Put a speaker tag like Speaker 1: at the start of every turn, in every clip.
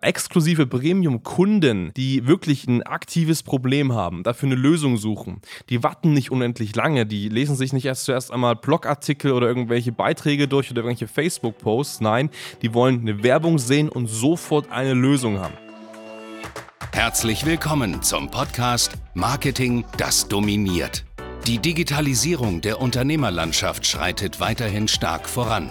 Speaker 1: exklusive Premium-Kunden, die wirklich ein aktives Problem haben, dafür eine Lösung suchen, die warten nicht unendlich lange, die lesen sich nicht erst zuerst einmal Blogartikel oder irgendwelche Beiträge durch oder irgendwelche Facebook-Posts, nein, die wollen eine Werbung sehen und sofort eine Lösung haben.
Speaker 2: Herzlich willkommen zum Podcast Marketing, das dominiert. Die Digitalisierung der Unternehmerlandschaft schreitet weiterhin stark voran.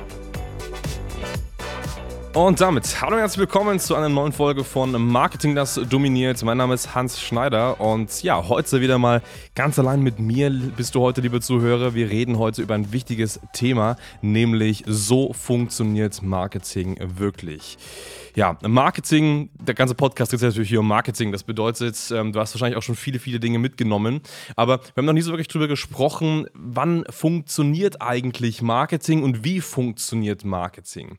Speaker 1: Und damit hallo und herzlich willkommen zu einer neuen Folge von Marketing, das dominiert. Mein Name ist Hans Schneider und ja, heute wieder mal ganz allein mit mir bist du heute, liebe Zuhörer. Wir reden heute über ein wichtiges Thema, nämlich so funktioniert Marketing wirklich. Ja, Marketing, der ganze Podcast geht natürlich hier um Marketing. Das bedeutet, ähm, du hast wahrscheinlich auch schon viele, viele Dinge mitgenommen. Aber wir haben noch nie so wirklich drüber gesprochen, wann funktioniert eigentlich Marketing und wie funktioniert Marketing.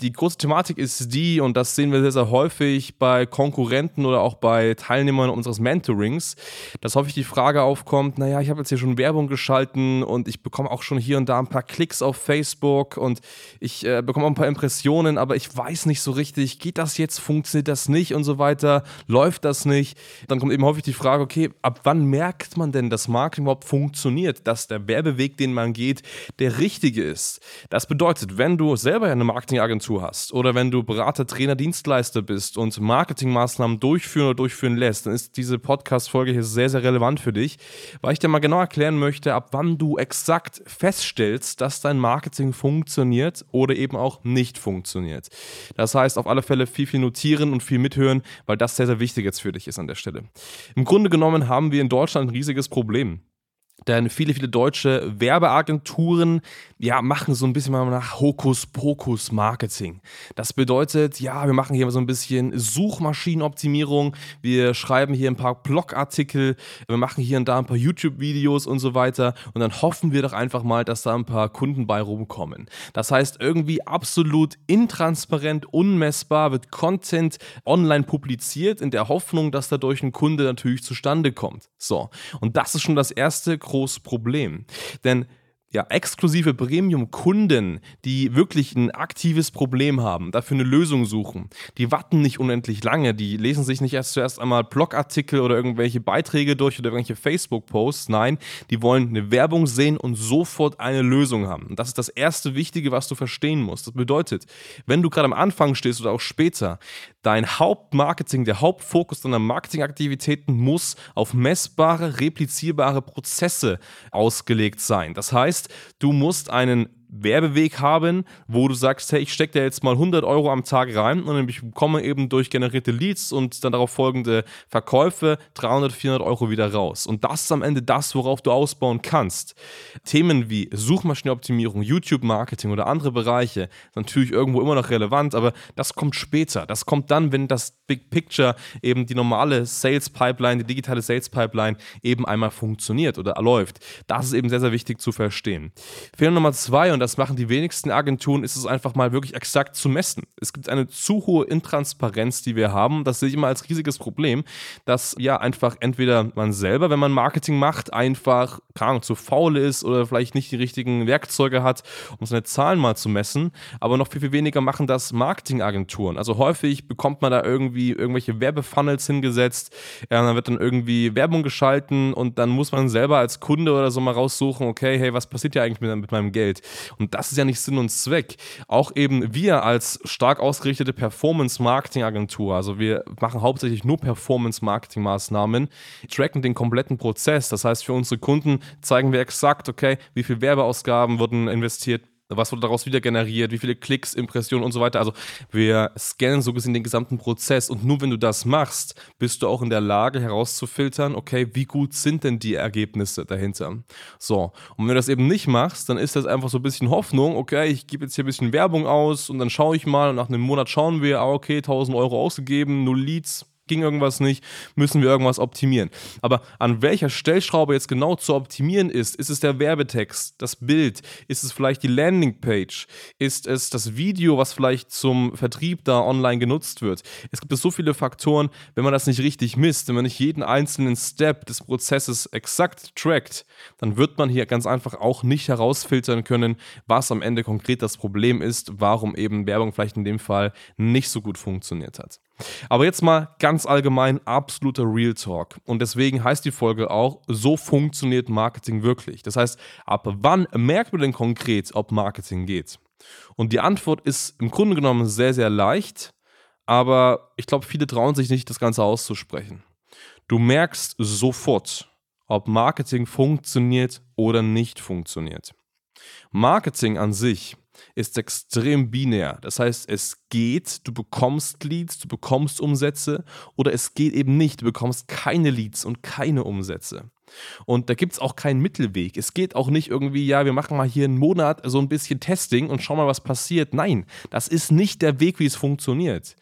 Speaker 1: Die große Thematik ist die, und das sehen wir sehr, sehr häufig bei Konkurrenten oder auch bei Teilnehmern unseres Mentorings, dass häufig die Frage aufkommt, naja, ich habe jetzt hier schon Werbung geschalten und ich bekomme auch schon hier und da ein paar Klicks auf Facebook und ich äh, bekomme auch ein paar Impressionen, aber ich weiß nicht so richtig, geht das jetzt, funktioniert das nicht und so weiter, läuft das nicht. Dann kommt eben häufig die Frage, okay, ab wann merkt man denn, dass Marketing überhaupt funktioniert, dass der Werbeweg, den man geht, der richtige ist. Das bedeutet, wenn du selber eine Marketingagentur hast oder wenn du Berater, Trainer, Dienstleister bist und Marketingmaßnahmen durchführen oder durchführen lässt, dann ist diese Podcast-Folge hier sehr, sehr relevant für dich, weil ich dir mal genau erklären möchte, ab wann du exakt feststellst, dass dein Marketing funktioniert oder eben auch nicht funktioniert. Das heißt, auf alle Fälle viel, viel notieren und viel mithören, weil das sehr, sehr wichtig jetzt für dich ist an der Stelle. Im Grunde genommen haben wir in Deutschland ein riesiges Problem. Denn viele, viele deutsche Werbeagenturen ja, machen so ein bisschen mal nach Hokuspokus-Marketing. Das bedeutet, ja, wir machen hier so ein bisschen Suchmaschinenoptimierung, wir schreiben hier ein paar Blogartikel, wir machen hier und da ein paar YouTube-Videos und so weiter und dann hoffen wir doch einfach mal, dass da ein paar Kunden bei rumkommen. Das heißt, irgendwie absolut intransparent, unmessbar wird Content online publiziert in der Hoffnung, dass dadurch ein Kunde natürlich zustande kommt. So, und das ist schon das erste große Problem. Denn ja, exklusive Premium-Kunden, die wirklich ein aktives Problem haben, dafür eine Lösung suchen, die warten nicht unendlich lange, die lesen sich nicht erst zuerst einmal Blogartikel oder irgendwelche Beiträge durch oder irgendwelche Facebook-Posts, nein, die wollen eine Werbung sehen und sofort eine Lösung haben. Und das ist das erste Wichtige, was du verstehen musst. Das bedeutet, wenn du gerade am Anfang stehst oder auch später, dein Hauptmarketing, der Hauptfokus deiner Marketingaktivitäten muss auf messbare, replizierbare Prozesse ausgelegt sein. Das heißt, heißt, du musst einen Werbeweg haben, wo du sagst, hey, ich stecke da jetzt mal 100 Euro am Tag rein und ich bekomme eben durch generierte Leads und dann darauf folgende Verkäufe 300, 400 Euro wieder raus. Und das ist am Ende das, worauf du ausbauen kannst. Themen wie Suchmaschinenoptimierung, YouTube-Marketing oder andere Bereiche sind natürlich irgendwo immer noch relevant, aber das kommt später. Das kommt dann, wenn das Big Picture eben die normale Sales Pipeline, die digitale Sales Pipeline eben einmal funktioniert oder läuft. Das ist eben sehr, sehr wichtig zu verstehen. Fehler Nummer zwei, und das machen die wenigsten Agenturen, ist es einfach mal wirklich exakt zu messen. Es gibt eine zu hohe Intransparenz, die wir haben. Das sehe ich immer als riesiges Problem, dass ja einfach entweder man selber, wenn man Marketing macht, einfach keine Ahnung, zu faul ist oder vielleicht nicht die richtigen Werkzeuge hat, um seine Zahlen mal zu messen. Aber noch viel, viel weniger machen das Marketingagenturen. Also häufig bekommt man da irgendwie irgendwelche Werbefunnels hingesetzt, ja, dann wird dann irgendwie Werbung geschalten und dann muss man selber als Kunde oder so mal raussuchen, okay, hey, was passiert ja eigentlich mit, mit meinem Geld? Und das ist ja nicht Sinn und Zweck. Auch eben wir als stark ausgerichtete Performance-Marketing-Agentur, also wir machen hauptsächlich nur Performance-Marketing-Maßnahmen, tracken den kompletten Prozess. Das heißt, für unsere Kunden zeigen wir exakt, okay, wie viel Werbeausgaben wurden investiert, was wurde daraus wieder generiert, wie viele Klicks, Impressionen und so weiter. Also wir scannen so gesehen den gesamten Prozess und nur wenn du das machst, bist du auch in der Lage herauszufiltern, okay, wie gut sind denn die Ergebnisse dahinter. So, und wenn du das eben nicht machst, dann ist das einfach so ein bisschen Hoffnung, okay, ich gebe jetzt hier ein bisschen Werbung aus und dann schaue ich mal und nach einem Monat schauen wir, ah, okay, 1000 Euro ausgegeben, null Leads, ging irgendwas nicht, müssen wir irgendwas optimieren. Aber an welcher Stellschraube jetzt genau zu optimieren ist, ist es der Werbetext, das Bild, ist es vielleicht die Landingpage, ist es das Video, was vielleicht zum Vertrieb da online genutzt wird. Es gibt so viele Faktoren, wenn man das nicht richtig misst, wenn man nicht jeden einzelnen Step des Prozesses exakt trackt, dann wird man hier ganz einfach auch nicht herausfiltern können, was am Ende konkret das Problem ist, warum eben Werbung vielleicht in dem Fall nicht so gut funktioniert hat. Aber jetzt mal ganz allgemein absoluter Real Talk. Und deswegen heißt die Folge auch, so funktioniert Marketing wirklich. Das heißt, ab wann merkt man denn konkret, ob Marketing geht? Und die Antwort ist im Grunde genommen sehr, sehr leicht, aber ich glaube, viele trauen sich nicht, das Ganze auszusprechen. Du merkst sofort, ob Marketing funktioniert oder nicht funktioniert. Marketing an sich ist extrem binär. Das heißt, es geht, du bekommst Leads, du bekommst Umsätze oder es geht eben nicht, du bekommst keine Leads und keine Umsätze. Und da gibt es auch keinen Mittelweg. Es geht auch nicht irgendwie, ja, wir machen mal hier einen Monat so ein bisschen Testing und schauen mal, was passiert. Nein, das ist nicht der Weg, wie es funktioniert.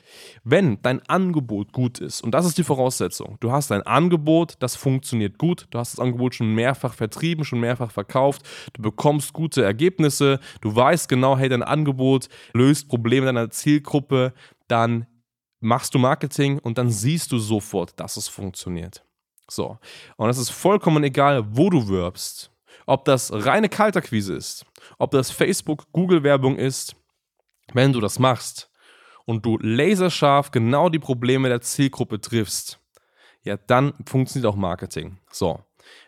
Speaker 1: Wenn dein Angebot gut ist, und das ist die Voraussetzung, du hast ein Angebot, das funktioniert gut, du hast das Angebot schon mehrfach vertrieben, schon mehrfach verkauft, du bekommst gute Ergebnisse, du weißt genau, hey, dein Angebot löst Probleme deiner Zielgruppe, dann machst du Marketing und dann siehst du sofort, dass es funktioniert. So. Und es ist vollkommen egal, wo du wirbst. Ob das reine Kaltakquise ist, ob das Facebook, Google-Werbung ist, wenn du das machst und du laserscharf genau die Probleme der Zielgruppe triffst, ja, dann funktioniert auch Marketing. So.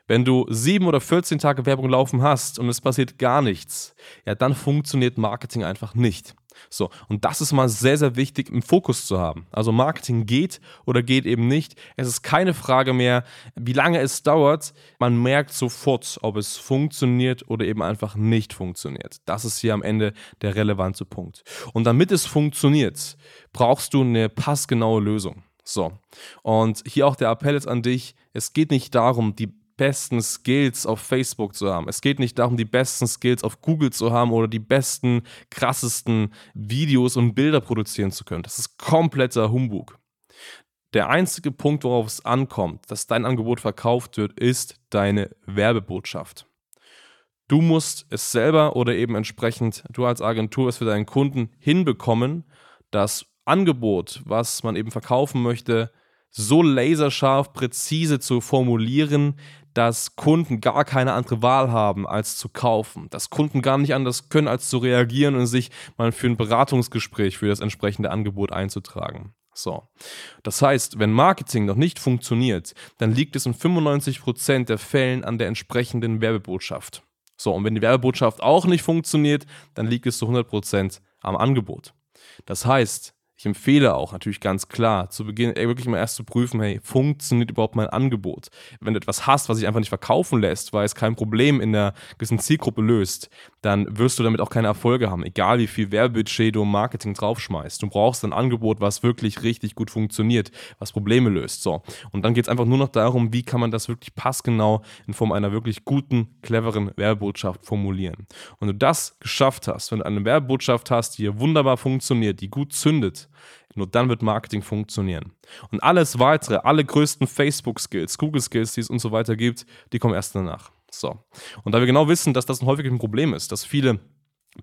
Speaker 1: Wenn du sieben oder 14 Tage Werbung laufen hast und es passiert gar nichts, ja, dann funktioniert Marketing einfach nicht. So, und das ist mal sehr, sehr wichtig im Fokus zu haben. Also Marketing geht oder geht eben nicht. Es ist keine Frage mehr, wie lange es dauert. Man merkt sofort, ob es funktioniert oder eben einfach nicht funktioniert. Das ist hier am Ende der relevante Punkt. Und damit es funktioniert, brauchst du eine passgenaue Lösung. So, und hier auch der Appell jetzt an dich. Es geht nicht darum, die besten Skills auf Facebook zu haben. Es geht nicht darum, die besten Skills auf Google zu haben oder die besten, krassesten Videos und Bilder produzieren zu können. Das ist kompletter Humbug. Der einzige Punkt, worauf es ankommt, dass dein Angebot verkauft wird, ist deine Werbebotschaft. Du musst es selber oder eben entsprechend du als Agentur es für deinen Kunden hinbekommen, das Angebot, was man eben verkaufen möchte, so laserscharf, präzise zu formulieren, dass Kunden gar keine andere Wahl haben, als zu kaufen. Dass Kunden gar nicht anders können, als zu reagieren und sich mal für ein Beratungsgespräch für das entsprechende Angebot einzutragen. So. Das heißt, wenn Marketing noch nicht funktioniert, dann liegt es in 95% der Fällen an der entsprechenden Werbebotschaft. So, und wenn die Werbebotschaft auch nicht funktioniert, dann liegt es zu 100% am Angebot. Das heißt, ich empfehle auch natürlich ganz klar, zu Beginn wirklich mal erst zu prüfen, hey, funktioniert überhaupt mein Angebot? Wenn du etwas hast, was sich einfach nicht verkaufen lässt, weil es kein Problem in der gewissen Zielgruppe löst, dann wirst du damit auch keine Erfolge haben, egal wie viel Werbebudget du im Marketing draufschmeißt. Du brauchst ein Angebot, was wirklich richtig gut funktioniert, was Probleme löst. So. Und dann geht es einfach nur noch darum, wie kann man das wirklich passgenau in Form einer wirklich guten, cleveren Werbebotschaft formulieren. Und wenn du das geschafft hast, wenn du eine Werbebotschaft hast, die hier wunderbar funktioniert, die gut zündet, nur dann wird Marketing funktionieren. Und alles weitere, alle größten Facebook-Skills, Google-Skills, die es und so weiter gibt, die kommen erst danach. So. Und da wir genau wissen, dass das ein häufiges Problem ist, dass viele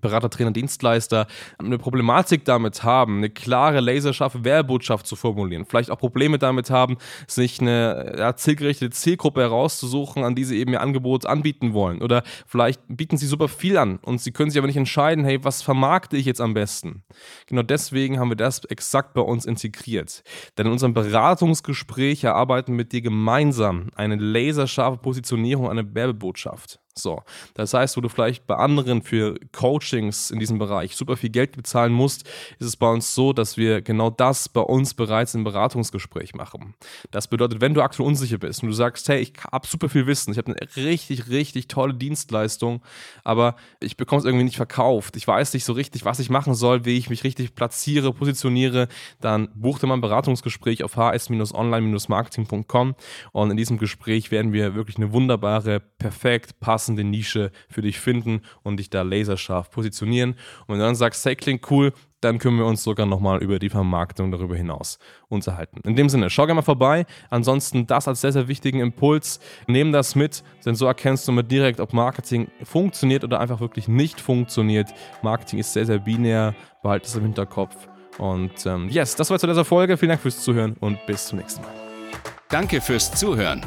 Speaker 1: Berater, Trainer, Dienstleister eine Problematik damit haben, eine klare, laserscharfe Werbebotschaft zu formulieren. Vielleicht auch Probleme damit haben, sich eine ja, zielgerichtete Zielgruppe herauszusuchen, an die sie eben ihr Angebot anbieten wollen. Oder vielleicht bieten sie super viel an und sie können sich aber nicht entscheiden, hey, was vermarkte ich jetzt am besten? Genau deswegen haben wir das exakt bei uns integriert. Denn in unserem Beratungsgespräch erarbeiten wir mit dir gemeinsam eine laserscharfe Positionierung, eine Werbebotschaft. So, das heißt, wo du vielleicht bei anderen für Coachings in diesem Bereich super viel Geld bezahlen musst, ist es bei uns so, dass wir genau das bei uns bereits im Beratungsgespräch machen. Das bedeutet, wenn du aktuell unsicher bist und du sagst, hey, ich habe super viel Wissen, ich habe eine richtig, richtig tolle Dienstleistung, aber ich bekomme es irgendwie nicht verkauft, ich weiß nicht so richtig, was ich machen soll, wie ich mich richtig platziere, positioniere, dann buch dir mal ein Beratungsgespräch auf hs-online-marketing.com und in diesem Gespräch werden wir wirklich eine wunderbare, perfekt passende passende Nische für dich finden und dich da laserscharf positionieren. Und wenn du dann sagst, hey, klingt cool, dann können wir uns sogar nochmal über die Vermarktung darüber hinaus unterhalten. In dem Sinne, schau gerne mal vorbei. Ansonsten das als sehr, sehr wichtigen Impuls. Nehmen das mit, denn so erkennst du mit direkt, ob Marketing funktioniert oder einfach wirklich nicht funktioniert. Marketing ist sehr, sehr binär. Behalte es im Hinterkopf. Und ähm, yes, das war zu dieser Folge. Vielen Dank fürs Zuhören und bis zum nächsten Mal.
Speaker 2: Danke fürs Zuhören.